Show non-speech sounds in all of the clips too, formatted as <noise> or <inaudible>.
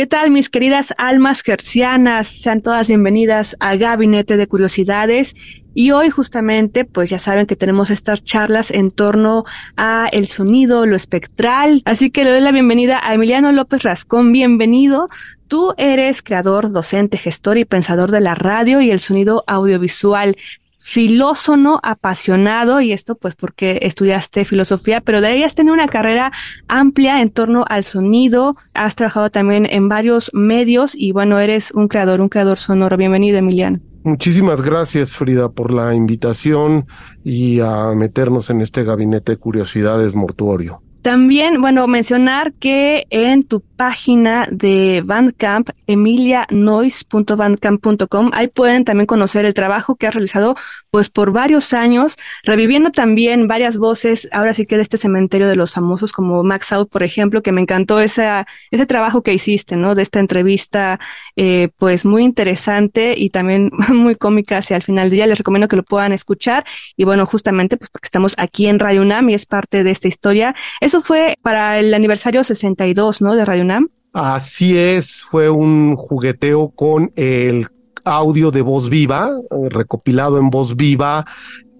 ¿Qué tal, mis queridas almas gercianas? Sean todas bienvenidas a Gabinete de Curiosidades. Y hoy justamente, pues ya saben que tenemos estas charlas en torno a el sonido, lo espectral. Así que le doy la bienvenida a Emiliano López Rascón. Bienvenido. Tú eres creador, docente, gestor y pensador de la radio y el sonido audiovisual filósono apasionado, y esto pues porque estudiaste filosofía, pero de ahí has tenido una carrera amplia en torno al sonido, has trabajado también en varios medios y bueno, eres un creador, un creador sonoro. Bienvenido, Emiliano. Muchísimas gracias, Frida, por la invitación y a meternos en este gabinete de curiosidades mortuorio. También, bueno, mencionar que en tu página de Bandcamp, emilianois.bandcamp.com, ahí pueden también conocer el trabajo que has realizado pues por varios años, reviviendo también varias voces, ahora sí que de este cementerio de los famosos como Max Out, por ejemplo, que me encantó esa, ese trabajo que hiciste, ¿no? De esta entrevista, eh, pues muy interesante y también <laughs> muy cómica hacia el final del día. Les recomiendo que lo puedan escuchar y bueno, justamente pues porque estamos aquí en Radio UNAM y es parte de esta historia. Eso fue para el aniversario 62, ¿no? De Radio UNAM. Así es, fue un jugueteo con el audio de voz viva, recopilado en voz viva,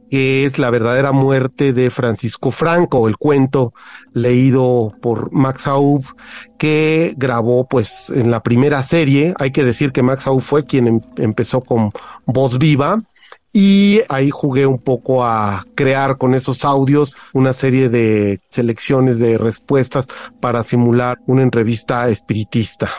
que es la verdadera muerte de Francisco Franco, el cuento leído por Max Aub, que grabó pues en la primera serie. Hay que decir que Max Aub fue quien em-, empezó con voz viva y ahí jugué un poco a crear con esos audios una serie de selecciones de respuestas para simular una entrevista espiritista.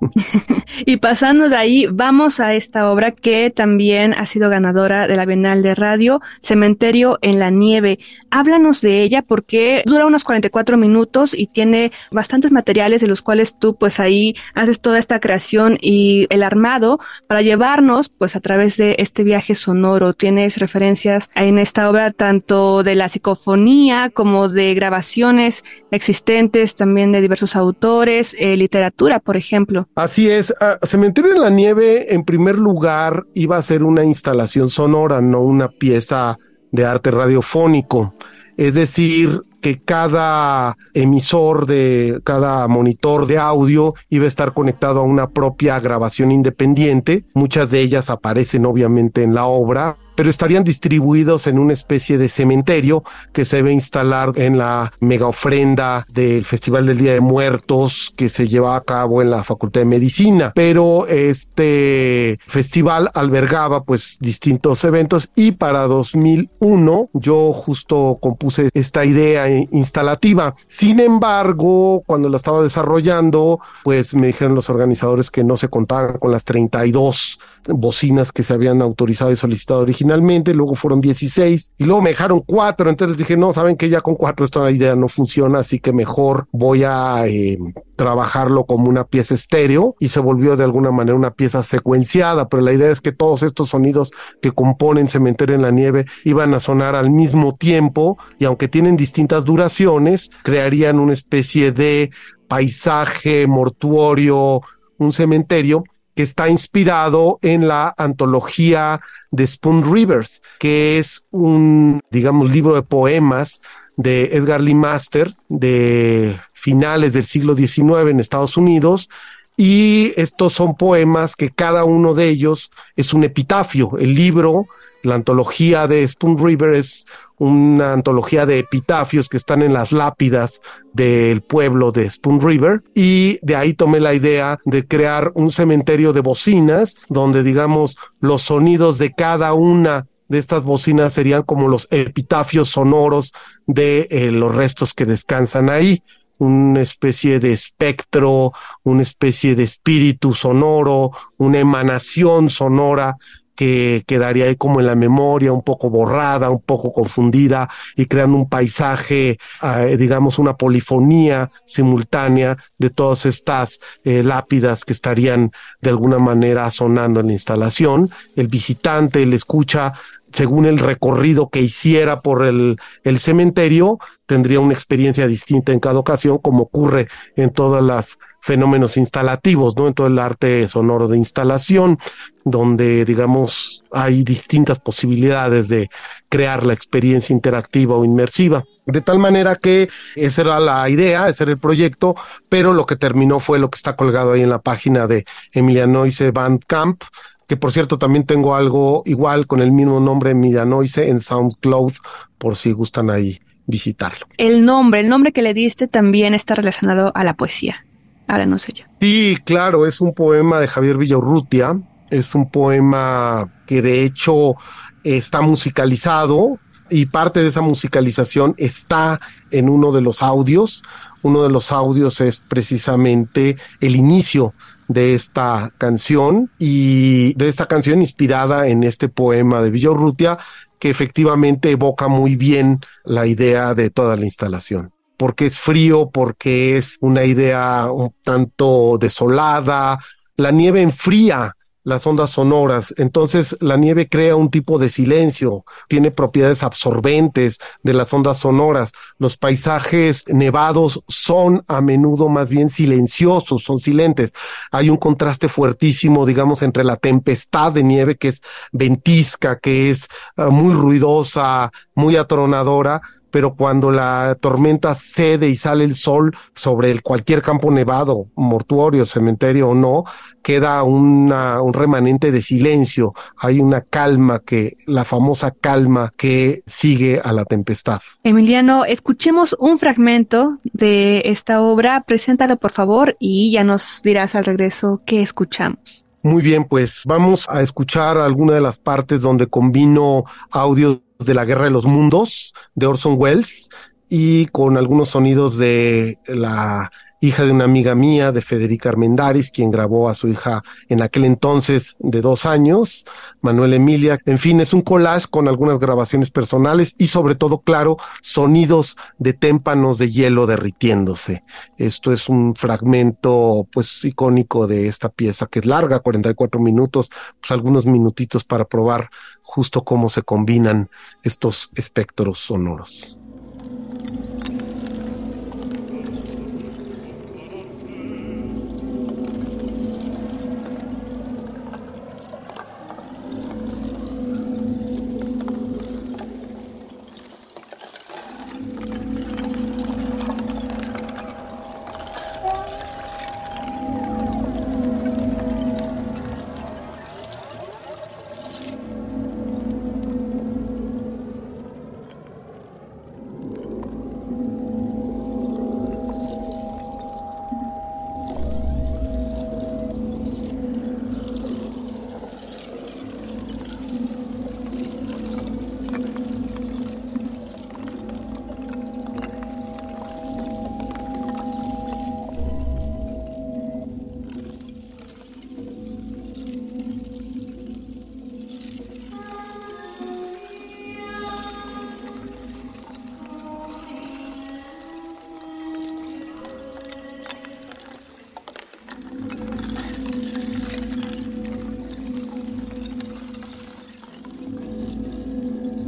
<laughs> y pasando de ahí, vamos a esta obra que también ha sido ganadora de la Bienal de Radio, Cementerio en la Nieve. Háblanos de ella porque dura unos 44 minutos y tiene bastantes materiales de los cuales tú pues ahí haces toda esta creación y el armado para llevarnos pues a través de este viaje sonoro. Tienes referencias en esta obra tanto de la psicofonía como de grabaciones existentes también de diversos autores, eh, literatura, por ejemplo. Así es, ah, Cementerio en la Nieve en primer lugar iba a ser una instalación sonora, no una pieza de arte radiofónico. Es decir, que cada emisor de cada monitor de audio iba a estar conectado a una propia grabación independiente. Muchas de ellas aparecen obviamente en la obra, pero estarían distribuidos en una especie de cementerio que se debe instalar en la mega ofrenda del Festival del Día de Muertos que se lleva a cabo en la Facultad de Medicina. Pero este festival albergaba pues distintos eventos y para 2001 yo justo compuse esta idea instalativa. Sin embargo, cuando la estaba desarrollando, pues me dijeron los organizadores que no se contaban con las 32 bocinas que se habían autorizado y solicitado originalmente, luego fueron 16 y luego me dejaron cuatro, entonces dije, no, saben que ya con cuatro esta idea no funciona, así que mejor voy a eh, trabajarlo como una pieza estéreo y se volvió de alguna manera una pieza secuenciada, pero la idea es que todos estos sonidos que componen Cementerio en la Nieve iban a sonar al mismo tiempo y aunque tienen distintas duraciones, crearían una especie de paisaje mortuorio, un cementerio que está inspirado en la antología de Spoon Rivers, que es un, digamos, libro de poemas de Edgar Lee Master de finales del siglo XIX en Estados Unidos. Y estos son poemas que cada uno de ellos es un epitafio. El libro, la antología de Spoon River es una antología de epitafios que están en las lápidas del pueblo de Spoon River y de ahí tomé la idea de crear un cementerio de bocinas donde digamos los sonidos de cada una de estas bocinas serían como los epitafios sonoros de eh, los restos que descansan ahí. una especie de espectro, una especie de espíritu sonoro, una emanación sonora que quedaría ahí como en la memoria, un poco borrada, un poco confundida y creando un paisaje, eh, digamos, una polifonía simultánea de todas estas eh, lápidas que estarían de alguna manera sonando en la instalación. El visitante le escucha según el recorrido que hiciera por el, el cementerio, tendría una experiencia distinta en cada ocasión, como ocurre en todas las fenómenos instalativos, ¿no? En todo el arte sonoro de instalación, donde, digamos, hay distintas posibilidades de crear la experiencia interactiva o inmersiva. De tal manera que esa era la idea, ese era el proyecto, pero lo que terminó fue lo que está colgado ahí en la página de Emilianoise Bandcamp, que por cierto también tengo algo igual con el mismo nombre Emilianoise en SoundCloud, por si gustan ahí visitarlo. El nombre, el nombre que le diste también está relacionado a la poesía. Ahora no sé yo. Sí, claro, es un poema de Javier Villaurrutia. Es un poema que de hecho está musicalizado y parte de esa musicalización está en uno de los audios. Uno de los audios es precisamente el inicio de esta canción y de esta canción inspirada en este poema de Villorrutia que efectivamente evoca muy bien la idea de toda la instalación porque es frío, porque es una idea un tanto desolada. La nieve enfría las ondas sonoras. Entonces la nieve crea un tipo de silencio, tiene propiedades absorbentes de las ondas sonoras. Los paisajes nevados son a menudo más bien silenciosos, son silentes. Hay un contraste fuertísimo, digamos, entre la tempestad de nieve que es ventisca, que es ah, muy ruidosa, muy atronadora, pero cuando la tormenta cede y sale el sol sobre el cualquier campo nevado, mortuorio, cementerio o no, queda una, un remanente de silencio, hay una calma que, la famosa calma que sigue a la tempestad. Emiliano, escuchemos un fragmento de esta obra, preséntalo por favor y ya nos dirás al regreso qué escuchamos. Muy bien, pues vamos a escuchar alguna de las partes donde combino audio de la Guerra de los Mundos de Orson Welles y con algunos sonidos de la hija de una amiga mía, de Federica Armendaris, quien grabó a su hija en aquel entonces de dos años, Manuel Emilia. En fin, es un collage con algunas grabaciones personales y sobre todo, claro, sonidos de témpanos de hielo derritiéndose. Esto es un fragmento, pues, icónico de esta pieza que es larga, 44 minutos, pues algunos minutitos para probar justo cómo se combinan estos espectros sonoros.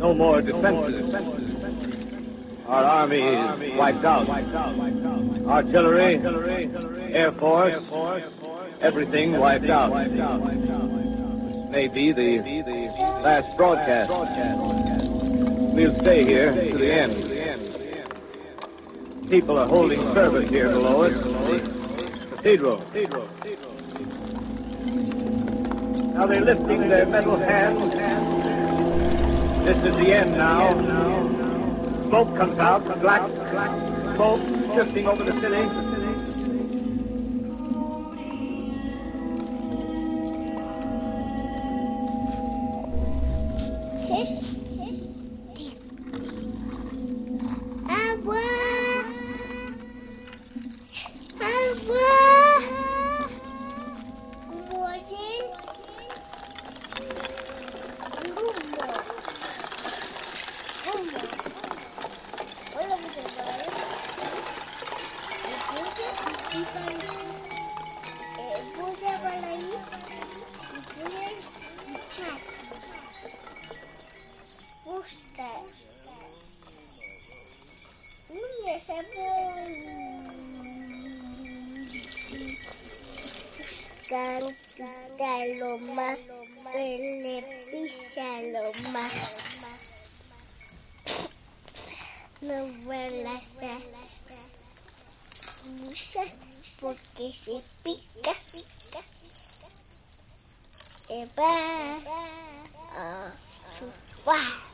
No more defenses. Our army is wiped out. Artillery, Air Force, everything wiped out. May be the last broadcast. We'll stay here to the end. People are holding service here below us. Cathedral. Now they're lifting their metal hands. This is the end now. Smoke comes out, black, black smoke drifting over the city. Lo más, le pisa lo más. No vuelas a porque se pica, pica, te va a chupar.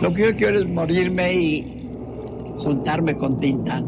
Lo que yo quiero es morirme y juntarme con Tinta.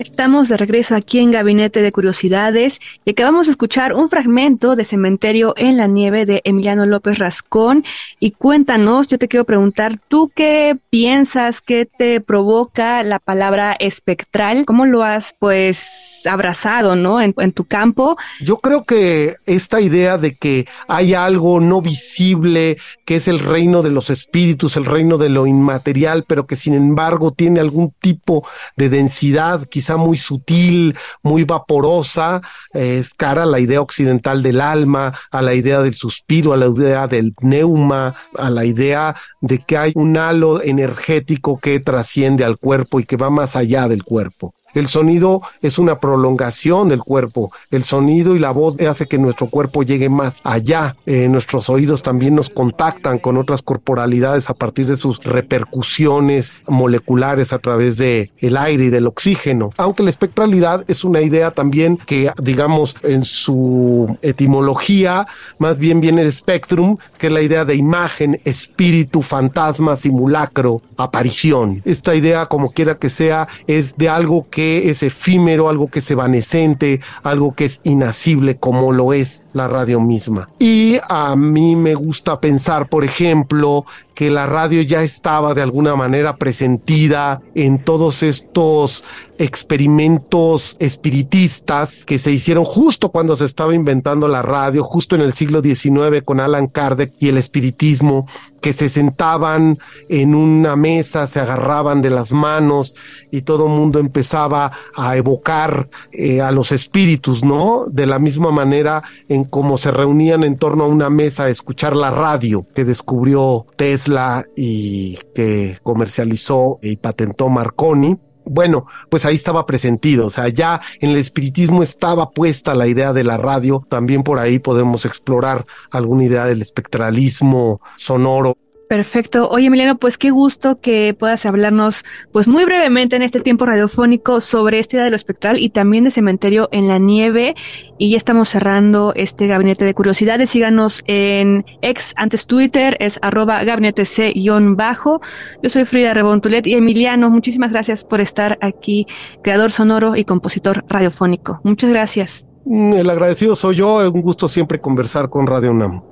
Estamos de regreso aquí en Gabinete de Curiosidades y acabamos de escuchar un fragmento de Cementerio en la Nieve de Emiliano López Rascón. Y cuéntanos, yo te quiero preguntar, ¿tú qué piensas, qué te provoca la palabra espectral? ¿Cómo lo has pues abrazado, no? En, en tu campo. Yo creo que esta idea de que hay algo no visible, que es el reino de los espíritus, el reino de lo inmaterial, pero que sin embargo tiene algún tipo de densidad, muy sutil, muy vaporosa, es cara a la idea occidental del alma, a la idea del suspiro, a la idea del pneuma, a la idea de que hay un halo energético que trasciende al cuerpo y que va más allá del cuerpo. El sonido es una prolongación del cuerpo. El sonido y la voz hace que nuestro cuerpo llegue más allá. Eh, nuestros oídos también nos contactan con otras corporalidades a partir de sus repercusiones moleculares a través de el aire y del oxígeno. Aunque la espectralidad es una idea también que, digamos, en su etimología más bien viene de spectrum, que es la idea de imagen, espíritu, fantasma, simulacro, aparición. Esta idea, como quiera que sea, es de algo que es efímero, algo que es evanescente, algo que es inacible como lo es la radio misma. Y a mí me gusta pensar, por ejemplo, que la radio ya estaba de alguna manera presentida en todos estos experimentos espiritistas que se hicieron justo cuando se estaba inventando la radio, justo en el siglo XIX con Alan Kardec y el espiritismo, que se sentaban en una mesa, se agarraban de las manos y todo el mundo empezaba a evocar eh, a los espíritus, ¿no? De la misma manera en cómo se reunían en torno a una mesa a escuchar la radio que descubrió Tesla y que comercializó y patentó Marconi. Bueno, pues ahí estaba presentido, o sea, ya en el espiritismo estaba puesta la idea de la radio, también por ahí podemos explorar alguna idea del espectralismo sonoro. Perfecto. Oye, Emiliano, pues qué gusto que puedas hablarnos, pues muy brevemente en este tiempo radiofónico sobre esta idea de lo espectral y también de cementerio en la nieve. Y ya estamos cerrando este gabinete de curiosidades. Síganos en ex, antes Twitter, es arroba gabinete C-bajo. Yo soy Frida Rebontulet y Emiliano, muchísimas gracias por estar aquí, creador sonoro y compositor radiofónico. Muchas gracias. El agradecido soy yo, un gusto siempre conversar con Radio UNAM.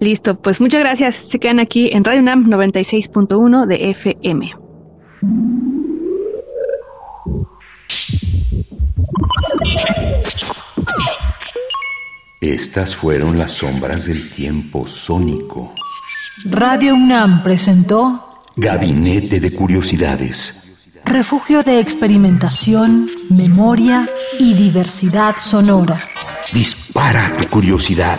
Listo, pues muchas gracias. Se quedan aquí en Radio UNAM 96.1 de FM. Estas fueron las sombras del tiempo sónico. Radio UNAM presentó Gabinete de Curiosidades. Refugio de experimentación, memoria y diversidad sonora. Dispara tu curiosidad